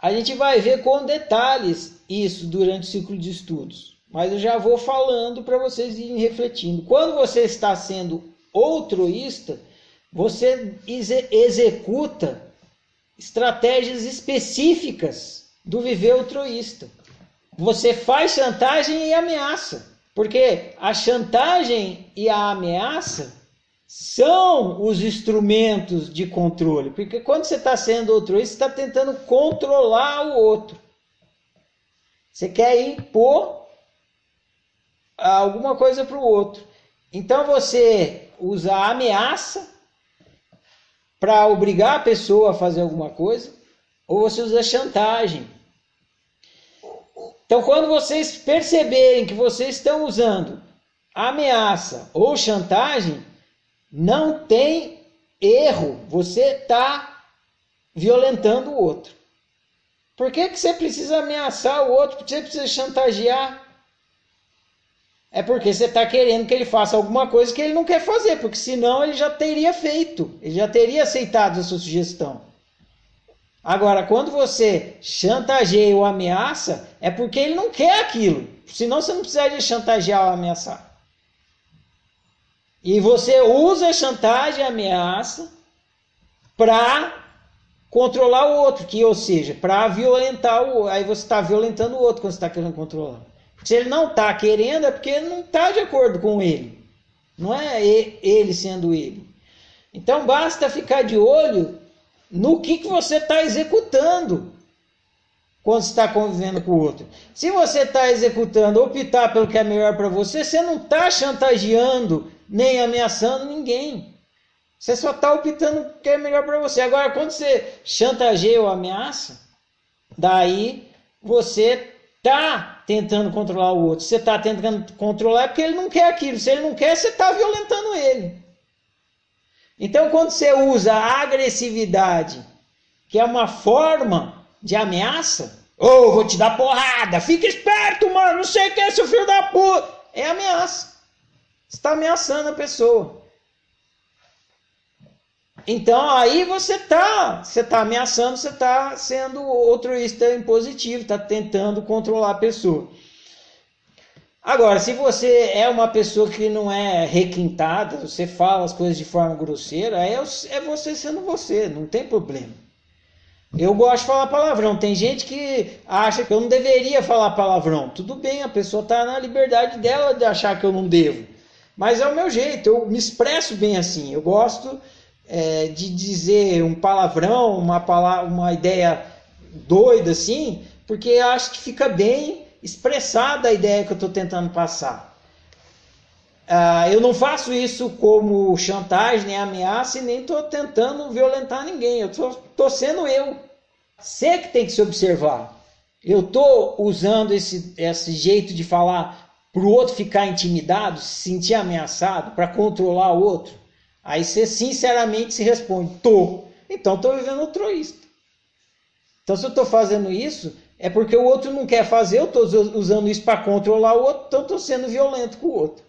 A gente vai ver com detalhes isso durante o ciclo de estudos, mas eu já vou falando para vocês irem refletindo. Quando você está sendo outroísta, você executa estratégias específicas do viver altruísta. Você faz chantagem e ameaça, porque a chantagem e a ameaça são os instrumentos de controle. Porque quando você está sendo altruísta, você está tentando controlar o outro. Você quer impor alguma coisa para o outro. Então você usa a ameaça para obrigar a pessoa a fazer alguma coisa, ou você usa chantagem. Então, quando vocês perceberem que vocês estão usando ameaça ou chantagem, não tem erro, você está violentando o outro. Por que, que você precisa ameaçar o outro? Por que você precisa chantagear? É porque você está querendo que ele faça alguma coisa que ele não quer fazer, porque senão ele já teria feito, ele já teria aceitado a sua sugestão. Agora, quando você chantageia ou ameaça, é porque ele não quer aquilo. Senão você não precisaria chantagear ou ameaçar. E você usa chantagem e ameaça para controlar o outro, que ou seja, para violentar o outro. Aí você está violentando o outro quando você está querendo controlar. Se ele não está querendo, é porque não está de acordo com ele. Não é ele sendo ele. Então basta ficar de olho no que, que você está executando quando está convivendo com o outro. Se você está executando, optar pelo que é melhor para você, você não está chantageando nem ameaçando ninguém. Você só está optando o que é melhor para você. Agora, quando você chantageia ou ameaça, daí você está tentando controlar o outro. Você está tentando controlar é porque ele não quer aquilo. Se ele não quer, você está violentando ele. Então, quando você usa a agressividade, que é uma forma de ameaça, ou oh, vou te dar porrada, fica esperto, mano, não sei o que é, seu filho da puta. É ameaça. Está ameaçando a pessoa. Então aí você está, você tá ameaçando, você está sendo altruísta impositivo, está tentando controlar a pessoa. Agora, se você é uma pessoa que não é requintada, você fala as coisas de forma grosseira, é, é você sendo você, não tem problema. Eu gosto de falar palavrão. Tem gente que acha que eu não deveria falar palavrão. Tudo bem, a pessoa está na liberdade dela de achar que eu não devo. Mas é o meu jeito, eu me expresso bem assim. Eu gosto é, de dizer um palavrão, uma, palavra, uma ideia doida assim, porque acho que fica bem expressada a ideia que eu estou tentando passar. Ah, eu não faço isso como chantagem, nem ameaça, e nem estou tentando violentar ninguém. Eu estou sendo eu. Você que tem que se observar. Eu estou usando esse, esse jeito de falar para o outro ficar intimidado, se sentir ameaçado, para controlar o outro. Aí você sinceramente se responde: tô. Então estou vivendo altruísta. Então se eu estou fazendo isso, é porque o outro não quer fazer, eu estou usando isso para controlar o outro, então estou sendo violento com o outro.